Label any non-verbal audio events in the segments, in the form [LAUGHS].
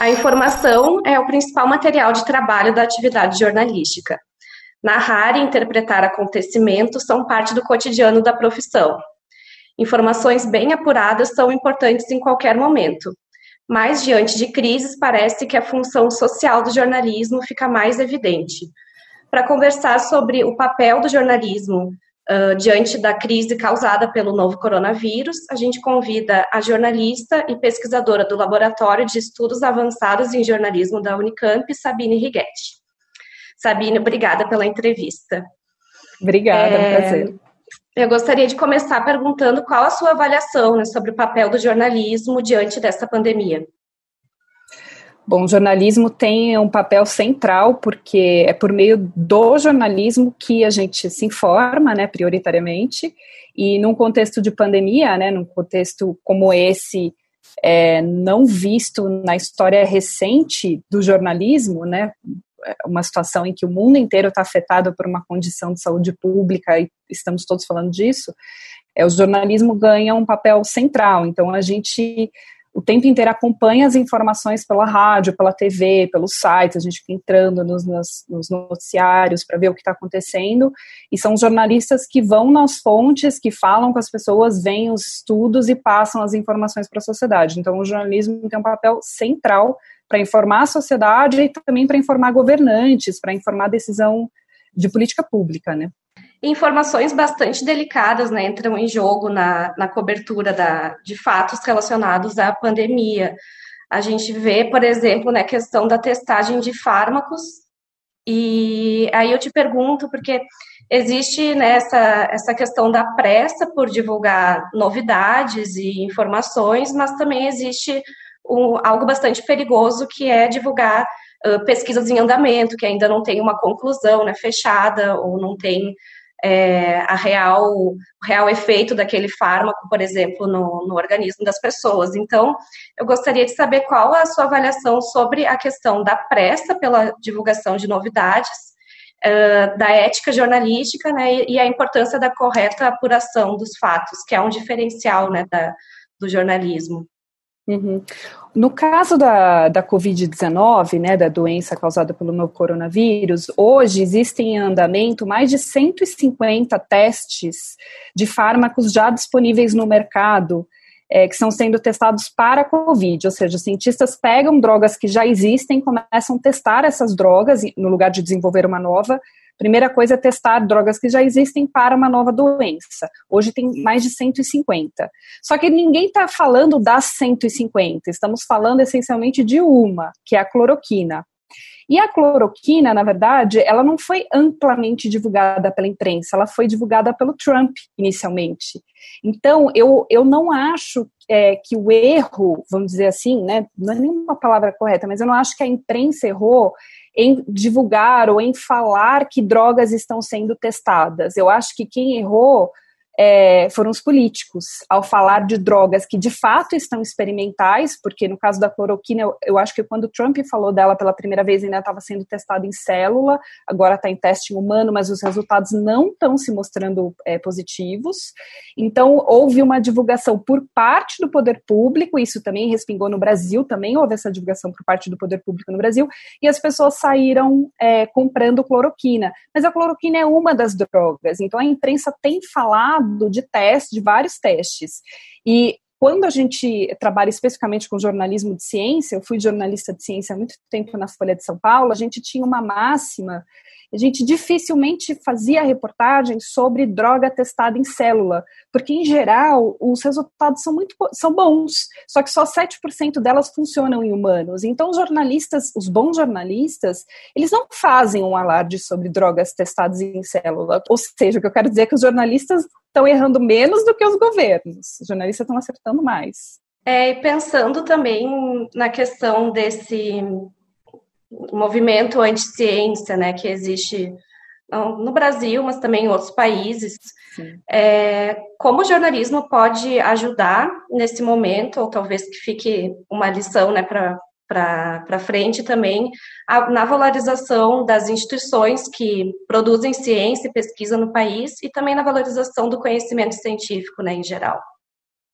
A informação é o principal material de trabalho da atividade jornalística. Narrar e interpretar acontecimentos são parte do cotidiano da profissão. Informações bem apuradas são importantes em qualquer momento, mas diante de crises parece que a função social do jornalismo fica mais evidente. Para conversar sobre o papel do jornalismo uh, diante da crise causada pelo novo coronavírus, a gente convida a jornalista e pesquisadora do Laboratório de Estudos Avançados em Jornalismo da Unicamp, Sabine Righetti. Sabine, obrigada pela entrevista. Obrigada, é um prazer. Eu gostaria de começar perguntando qual a sua avaliação né, sobre o papel do jornalismo diante dessa pandemia. Bom, o jornalismo tem um papel central, porque é por meio do jornalismo que a gente se informa, né, prioritariamente, e num contexto de pandemia, né, num contexto como esse, é, não visto na história recente do jornalismo, né, uma situação em que o mundo inteiro está afetado por uma condição de saúde pública e estamos todos falando disso, é, o jornalismo ganha um papel central. Então a gente o tempo inteiro acompanha as informações pela rádio, pela TV, pelos sites, a gente fica entrando nos, nos, nos noticiários para ver o que está acontecendo, e são jornalistas que vão nas fontes, que falam com as pessoas, veem os estudos e passam as informações para a sociedade. Então, o jornalismo tem um papel central para informar a sociedade e também para informar governantes, para informar decisão de política pública, né? Informações bastante delicadas né, entram em jogo na, na cobertura da, de fatos relacionados à pandemia. A gente vê, por exemplo, né, questão da testagem de fármacos, e aí eu te pergunto, porque existe né, essa, essa questão da pressa por divulgar novidades e informações, mas também existe um, algo bastante perigoso que é divulgar uh, pesquisas em andamento, que ainda não tem uma conclusão né, fechada ou não tem é, a real, o real efeito daquele fármaco, por exemplo, no, no organismo das pessoas. Então, eu gostaria de saber qual a sua avaliação sobre a questão da pressa pela divulgação de novidades, uh, da ética jornalística, né, e a importância da correta apuração dos fatos, que é um diferencial, né, da, do jornalismo. Uhum. No caso da, da Covid-19, né, da doença causada pelo novo coronavírus, hoje existem em andamento mais de 150 testes de fármacos já disponíveis no mercado, é, que estão sendo testados para a Covid, ou seja, os cientistas pegam drogas que já existem, começam a testar essas drogas no lugar de desenvolver uma nova, Primeira coisa é testar drogas que já existem para uma nova doença. Hoje tem mais de 150. Só que ninguém está falando das 150, estamos falando essencialmente de uma, que é a cloroquina. E a cloroquina, na verdade, ela não foi amplamente divulgada pela imprensa, ela foi divulgada pelo Trump inicialmente. Então, eu, eu não acho é, que o erro, vamos dizer assim, né, não é nenhuma palavra correta, mas eu não acho que a imprensa errou em divulgar ou em falar que drogas estão sendo testadas. Eu acho que quem errou é, foram os políticos, ao falar de drogas que de fato estão experimentais, porque no caso da cloroquina, eu, eu acho que quando Trump falou dela pela primeira vez ainda estava sendo testada em célula, agora está em teste humano, mas os resultados não estão se mostrando é, positivos. Então, houve uma divulgação por parte do poder público, isso também respingou no Brasil, também houve essa divulgação por parte do poder público no Brasil, e as pessoas saíram é, comprando cloroquina. Mas a cloroquina é uma das drogas, então a imprensa tem falado de teste, de vários testes. E quando a gente trabalha especificamente com jornalismo de ciência, eu fui jornalista de ciência há muito tempo na Folha de São Paulo, a gente tinha uma máxima a gente dificilmente fazia reportagem sobre droga testada em célula, porque em geral os resultados são muito são bons, só que só 7% delas funcionam em humanos. Então os jornalistas, os bons jornalistas, eles não fazem um alarde sobre drogas testadas em célula. Ou seja, o que eu quero dizer é que os jornalistas estão errando menos do que os governos. Os jornalistas estão acertando mais. É, e pensando também na questão desse movimento anti-ciência, né, que existe no Brasil, mas também em outros países. É, como o jornalismo pode ajudar nesse momento, ou talvez que fique uma lição né, para frente também, a, na valorização das instituições que produzem ciência e pesquisa no país e também na valorização do conhecimento científico né, em geral?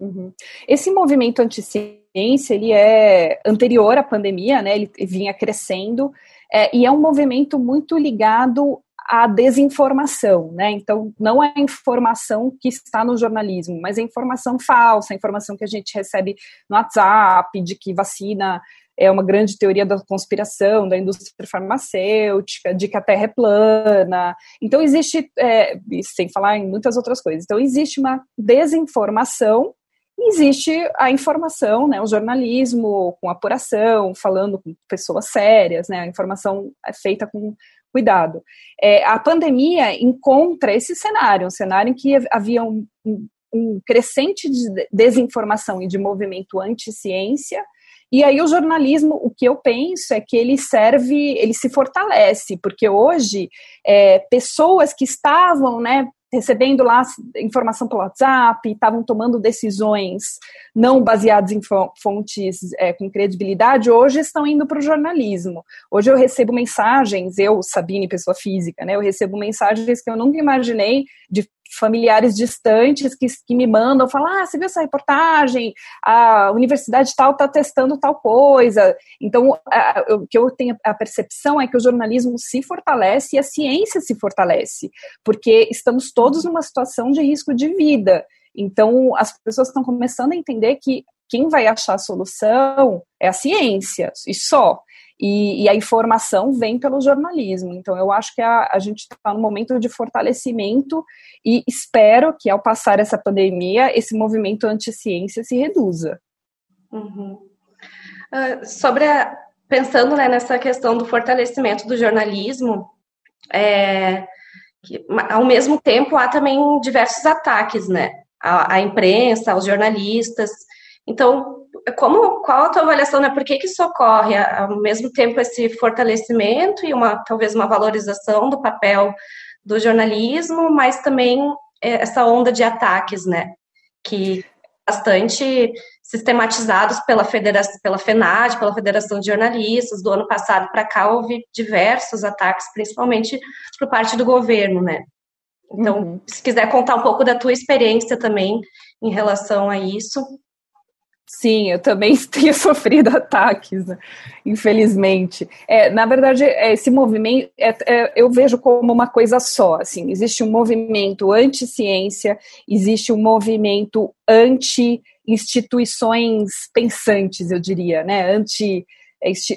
Uhum. Esse movimento anti-ciência, ele é anterior à pandemia, né? Ele vinha crescendo é, e é um movimento muito ligado à desinformação, né? Então, não é a informação que está no jornalismo, mas a informação falsa, a informação que a gente recebe no WhatsApp de que vacina é uma grande teoria da conspiração da indústria farmacêutica, de que a Terra é plana. Então, existe, é, sem falar em muitas outras coisas, então, existe uma desinformação existe a informação, né, o jornalismo com apuração, falando com pessoas sérias, né, a informação é feita com cuidado. É, a pandemia encontra esse cenário, um cenário em que havia um, um, crescente de desinformação e de movimento anti-ciência, e aí o jornalismo, o que eu penso é que ele serve, ele se fortalece, porque hoje é, pessoas que estavam, né, recebendo lá informação pelo WhatsApp, estavam tomando decisões não baseadas em fontes é, com credibilidade, hoje estão indo para o jornalismo. Hoje eu recebo mensagens, eu, Sabine, pessoa física, né, eu recebo mensagens que eu nunca imaginei de familiares distantes que, que me mandam, falam, ah, você viu essa reportagem? A universidade tal está testando tal coisa. Então, o que eu tenho a percepção é que o jornalismo se fortalece e a ciência se fortalece, porque estamos todos numa situação de risco de vida. Então, as pessoas estão começando a entender que quem vai achar a solução é a ciência, e só. E, e, a informação vem pelo jornalismo. Então, eu acho que a, a gente está no momento de fortalecimento e espero que, ao passar essa pandemia, esse movimento anti-ciência se reduza. Uhum. Uh, sobre a, pensando né, nessa questão do fortalecimento do jornalismo, é, que, ao mesmo tempo há também diversos ataques, né, à, à imprensa, aos jornalistas. Então, como, qual a tua avaliação, né? Por que, que isso ocorre ao mesmo tempo esse fortalecimento e uma talvez uma valorização do papel do jornalismo, mas também é, essa onda de ataques, né? Que bastante sistematizados pela federação, pela FENAD, pela Federação de Jornalistas, do ano passado para cá houve diversos ataques, principalmente por parte do governo, né? Então, uhum. se quiser contar um pouco da tua experiência também em relação a isso, Sim, eu também [LAUGHS] tenho sofrido ataques, né? infelizmente. É, na verdade, é, esse movimento é, é, eu vejo como uma coisa só. Assim, existe um movimento anti-ciência, existe um movimento anti-instituições pensantes, eu diria, né? Anti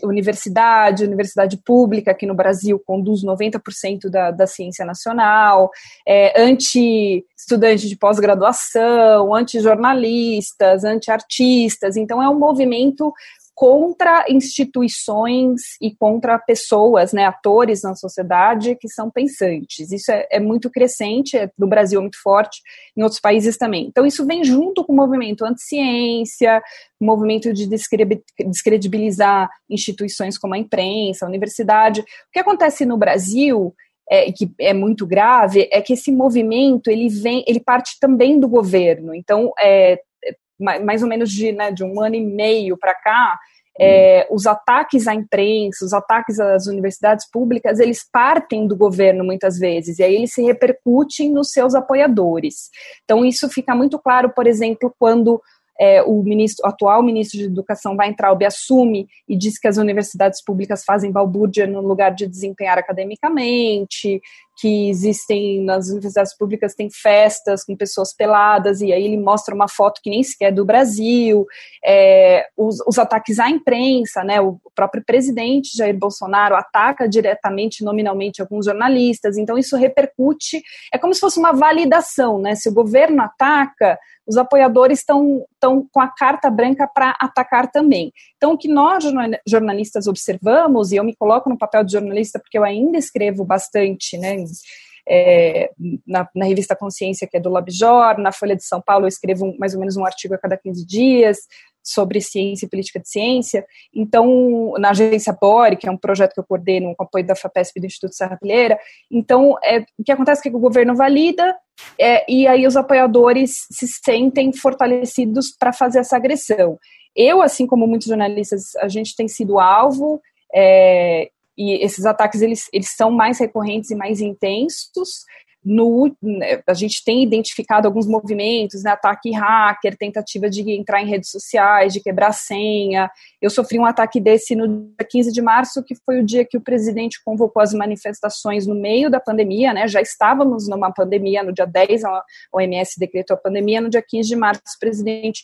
universidade, universidade pública aqui no Brasil conduz 90% da, da ciência nacional, é, anti-estudante de pós-graduação, anti-jornalistas, anti-artistas. Então, é um movimento contra instituições e contra pessoas, né, atores na sociedade que são pensantes. Isso é, é muito crescente, é, no Brasil é muito forte, em outros países também. Então, isso vem junto com o movimento anti-ciência, movimento de descredibilizar instituições como a imprensa, a universidade. O que acontece no Brasil é, que é muito grave é que esse movimento ele vem, ele parte também do governo. Então, é, mais ou menos de, né, de um ano e meio para cá, é, os ataques à imprensa, os ataques às universidades públicas, eles partem do governo muitas vezes, e aí eles se repercutem nos seus apoiadores. Então, isso fica muito claro, por exemplo, quando é, o, ministro, o atual ministro de Educação vai entrar, o assume e diz que as universidades públicas fazem balbúrdia no lugar de desempenhar academicamente, que existem nas universidades públicas tem festas com pessoas peladas e aí ele mostra uma foto que nem sequer é do Brasil, é, os, os, ataques à imprensa, né, o próprio presidente Jair Bolsonaro ataca diretamente, nominalmente, alguns jornalistas, então isso repercute, é como se fosse uma validação, né, se o governo ataca, os apoiadores estão com a carta branca para atacar também. Então, o que nós jornalistas observamos, e eu me coloco no papel de jornalista porque eu ainda escrevo bastante, né, é, na, na, revista Consciência, que é do LabJor, na Folha de São Paulo eu escrevo um, mais ou menos um artigo a cada 15 dias sobre ciência e política de ciência. Então, na agência BORE, que é um projeto que eu coordeno com apoio da FAPESP e do Instituto Serra Pilheira, então, é, o que acontece é que o governo valida é, e aí os apoiadores se sentem fortalecidos para fazer essa agressão. Eu, assim como muitos jornalistas, a gente tem sido alvo, é, e esses ataques eles, eles são mais recorrentes e mais intensos, no, né, a gente tem identificado alguns movimentos, né, ataque hacker, tentativa de entrar em redes sociais, de quebrar senha. Eu sofri um ataque desse no dia 15 de março, que foi o dia que o presidente convocou as manifestações no meio da pandemia, né, já estávamos numa pandemia, no dia 10 a OMS decretou a pandemia, no dia 15 de março o presidente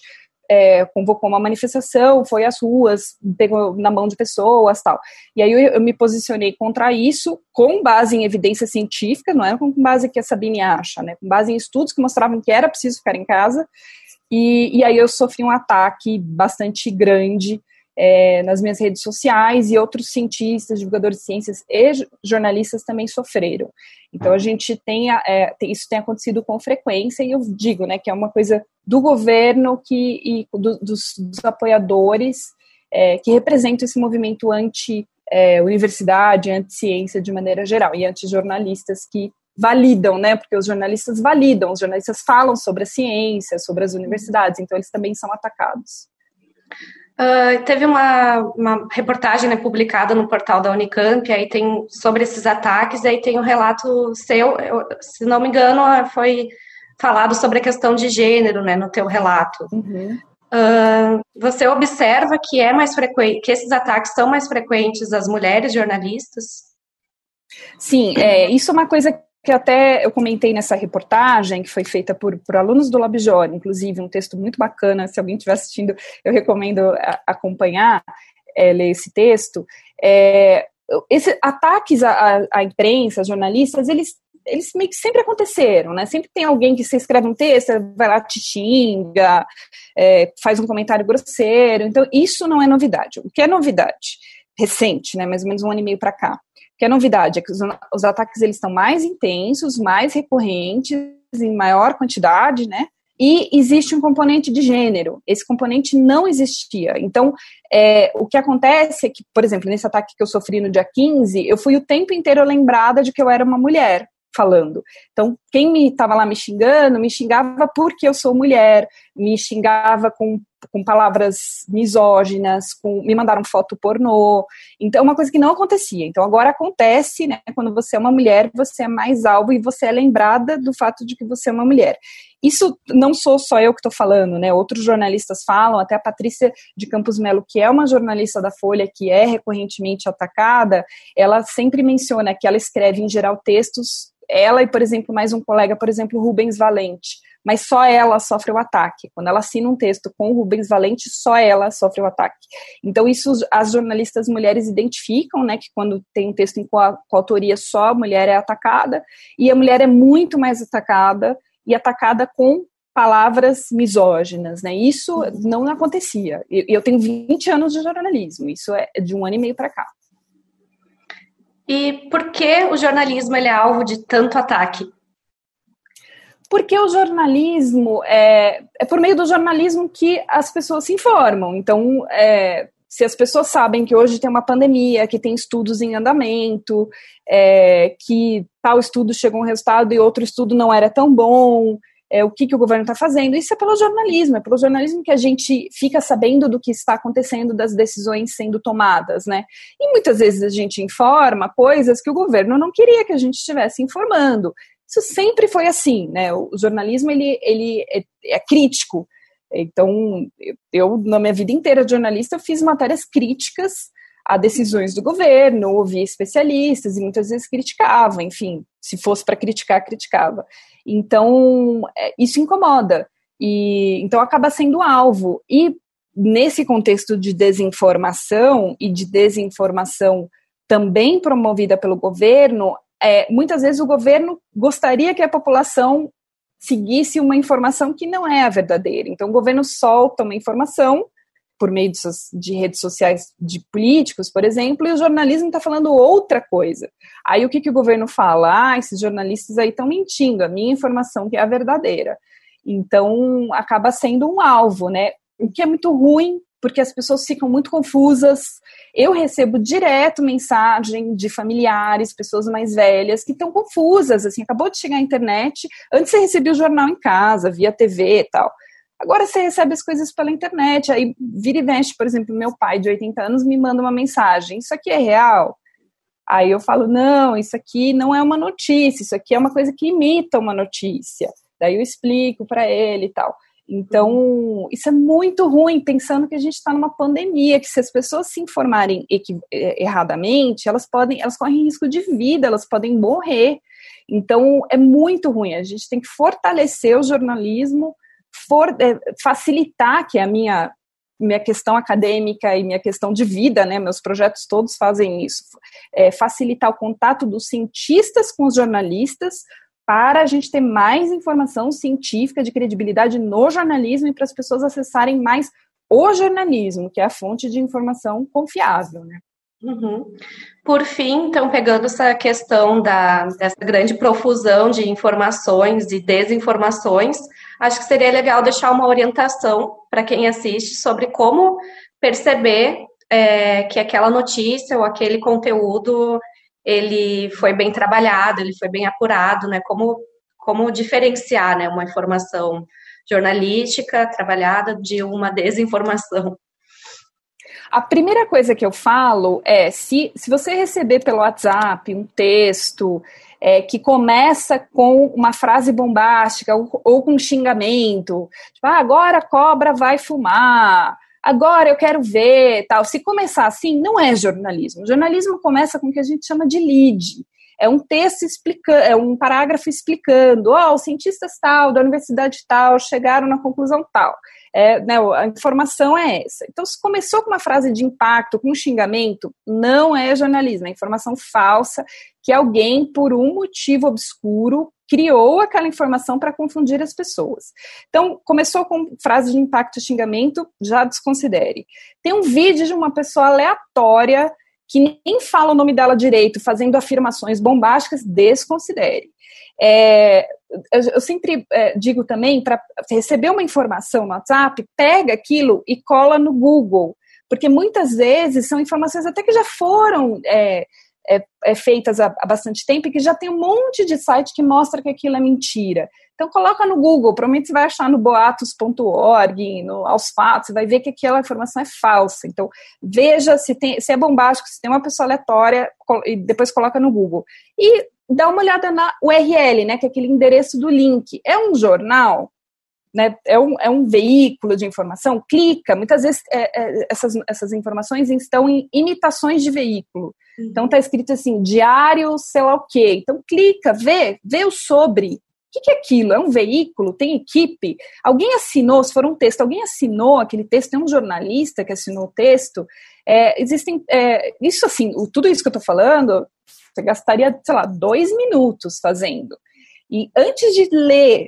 é, convocou uma manifestação, foi às ruas, pegou na mão de pessoas tal. E aí eu, eu, me posicionei contra isso com base em evidência científica, não é com base que a Sabine acha, né? Com base em estudos que mostravam que era preciso ficar em casa. E, e aí eu sofri um ataque bastante grande é, nas minhas redes sociais e outros cientistas, divulgadores de ciências e jornalistas também sofreram. Então a gente tem, é, tem, isso tem acontecido com frequência e eu digo, né, que é uma coisa do governo que e do, dos, dos, apoiadores é, que representam esse movimento anti é, universidade, anti-ciência de maneira geral e anti-jornalistas que validam, né? Porque os jornalistas validam, os jornalistas falam sobre a ciência, sobre as universidades, então eles também são atacados. Uh, teve uma, uma reportagem né, publicada no portal da Unicamp, aí tem sobre esses ataques, aí tem um relato seu, eu, se não me engano, foi falado sobre a questão de gênero, né, no teu relato. Uhum. Uh, você observa que é mais frequente, que esses ataques são mais frequentes às mulheres jornalistas? Sim, é, isso é uma coisa que até eu comentei nessa reportagem, que foi feita por, por alunos do LabJOR, inclusive um texto muito bacana, se alguém estiver assistindo, eu recomendo a, acompanhar, é, ler esse texto. É, esses ataques à, à imprensa, jornalistas, eles eles meio que sempre aconteceram, né? Sempre tem alguém que você escreve um texto, vai lá, te xinga, é, faz um comentário grosseiro. Então, isso não é novidade. O que é novidade? Recente, né? Mais ou menos um ano e meio para cá que a novidade é que os, os ataques eles estão mais intensos, mais recorrentes, em maior quantidade, né? E existe um componente de gênero. Esse componente não existia. Então, é, o que acontece é que, por exemplo, nesse ataque que eu sofri no dia 15, eu fui o tempo inteiro lembrada de que eu era uma mulher falando. Então, quem me estava lá me xingando, me xingava porque eu sou mulher, me xingava com, com palavras misóginas, com, me mandaram foto pornô. Então, é uma coisa que não acontecia. Então, agora acontece, né? Quando você é uma mulher, você é mais alvo e você é lembrada do fato de que você é uma mulher. Isso não sou só eu que estou falando, né? Outros jornalistas falam, até a Patrícia de Campos Melo, que é uma jornalista da Folha, que é recorrentemente atacada, ela sempre menciona que ela escreve, em geral, textos ela e, por exemplo, mais um colega, por exemplo, Rubens Valente, mas só ela sofre o ataque. Quando ela assina um texto com o Rubens Valente, só ela sofre o ataque. Então, isso as jornalistas mulheres identificam, né, que quando tem um texto em coautoria, só a mulher é atacada, e a mulher é muito mais atacada, e atacada com palavras misóginas, né? Isso não acontecia. Eu, eu tenho 20 anos de jornalismo, isso é de um ano e meio para cá. E por que o jornalismo é alvo de tanto ataque? Porque o jornalismo é, é por meio do jornalismo que as pessoas se informam. Então, é, se as pessoas sabem que hoje tem uma pandemia, que tem estudos em andamento, é, que tal estudo chegou a um resultado e outro estudo não era tão bom, é, o que, que o governo está fazendo. Isso é pelo jornalismo, é pelo jornalismo que a gente fica sabendo do que está acontecendo, das decisões sendo tomadas, né? E muitas vezes a gente informa coisas que o governo não queria que a gente estivesse informando. Isso sempre foi assim, né? O jornalismo ele, ele é, é crítico. Então, eu, na minha vida inteira de jornalista, eu fiz matérias críticas a decisões do governo, ouvia especialistas e muitas vezes criticava, enfim, se fosse para criticar, criticava. Então, é, isso incomoda. E então acaba sendo alvo. E nesse contexto de desinformação e de desinformação também promovida pelo governo, é, muitas vezes o governo gostaria que a população seguisse uma informação que não é a verdadeira. Então, o governo solta uma informação por meio de, de, redes sociais de políticos, por exemplo, e o jornalismo está falando outra coisa. Aí o que, que o governo fala? Ah, esses jornalistas aí estão mentindo, a minha informação que é a verdadeira. Então, acaba sendo um alvo, né? O que é muito ruim, porque as pessoas ficam muito confusas. Eu recebo direto mensagem de familiares, pessoas mais velhas, que estão confusas, assim, acabou de chegar a internet, antes você recebia o jornal em casa, via TV e tal. Agora você recebe as coisas pela internet, aí vira e mexe, por exemplo, meu pai de 80 anos me manda uma mensagem, isso aqui é real? Aí eu falo, não, isso aqui não é uma notícia, isso aqui é uma coisa que imita uma notícia. Daí eu explico para ele e tal. Então, isso é muito ruim, pensando que a gente está numa pandemia, que se as pessoas se informarem é, erradamente, elas podem, elas correm risco de vida, elas podem morrer. Então, é muito ruim. A gente tem que fortalecer o jornalismo, for, é, facilitar, que é a minha, minha questão acadêmica e minha questão de vida, né? Meus projetos todos fazem isso. É, facilitar o contato dos cientistas com os jornalistas, para a gente ter mais informação científica de credibilidade no jornalismo e para as pessoas acessarem mais o jornalismo, que é a fonte de informação confiável, né? Uhum. Por fim, então, pegando essa questão da, dessa grande profusão de informações e desinformações, acho que seria legal deixar uma orientação para quem assiste sobre como perceber é, que aquela notícia ou aquele conteúdo ele foi bem trabalhado, ele foi bem apurado, né? Como, como diferenciar né, uma informação jornalística trabalhada de uma desinformação. A primeira coisa que eu falo é: se, se você receber pelo WhatsApp um texto é, que começa com uma frase bombástica ou, ou com um xingamento, tipo, ah, agora a cobra vai fumar, agora eu quero ver, tal. Se começar assim, não é jornalismo. O jornalismo começa com o que a gente chama de lead. É um texto explicando, é um parágrafo explicando, ó, oh, os cientistas tal, da universidade tal, chegaram na conclusão tal. É, né, a informação é essa. Então, se começou com uma frase de impacto, com um xingamento, não é jornalismo, é informação falsa que alguém, por um motivo obscuro, criou aquela informação para confundir as pessoas. Então, começou com frase de impacto e xingamento, já desconsidere. Tem um vídeo de uma pessoa aleatória que nem fala o nome dela direito, fazendo afirmações bombásticas, desconsidere. É, eu, sempre é, digo também, para receber uma informação no WhatsApp, pega aquilo e cola no Google, porque muitas vezes são informações até que já foram é, é, é, feitas há, há, bastante tempo e que já tem um monte de site que mostra que aquilo é mentira. Então coloca no Google, provavelmente você vai achar no boatos.org, no aos fatos, você vai ver que aquela informação é falsa. Então veja se, tem, se é bombástico, se tem uma pessoa aleatória, e depois coloca no Google. E dá uma olhada na URL, né, que é aquele endereço do link. É um jornal? né, é, um, é um veículo de informação, clica. Muitas vezes é, é, essas, essas informações estão em imitações de veículo. Uhum. Então está escrito assim, diário, sei lá o quê. Então clica, vê, vê o sobre. O que, que é aquilo? É um veículo? Tem equipe? Alguém assinou, se for um texto, alguém assinou aquele texto? Tem um jornalista que assinou o texto? É, existem. É, isso assim, tudo isso que eu estou falando, você gastaria, sei lá, dois minutos fazendo. E antes de ler,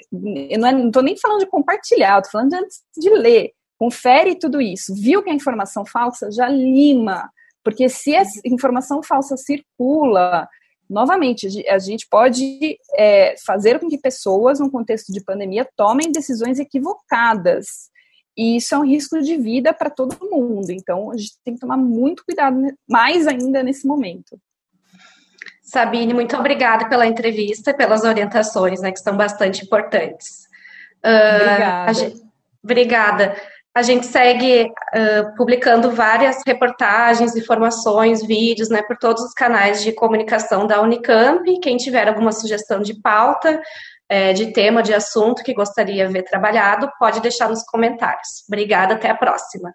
eu não estou nem falando de compartilhar, estou falando de antes de ler, confere tudo isso, viu que a informação falsa, já lima, porque se a informação falsa circula, novamente, a gente pode é, fazer com que pessoas, num contexto de pandemia, tomem decisões equivocadas. E isso é um risco de vida para todo mundo. Então, a gente tem que tomar muito cuidado, mais ainda nesse momento. Sabine, muito obrigada pela entrevista e pelas orientações, né, que são bastante importantes. Uh, obrigada. A gente, obrigada. A gente segue uh, publicando várias reportagens, informações, vídeos, né, por todos os canais de comunicação da Unicamp. Quem tiver alguma sugestão de pauta, é, de tema, de assunto que gostaria de ver trabalhado, pode deixar nos comentários. Obrigada, até a próxima.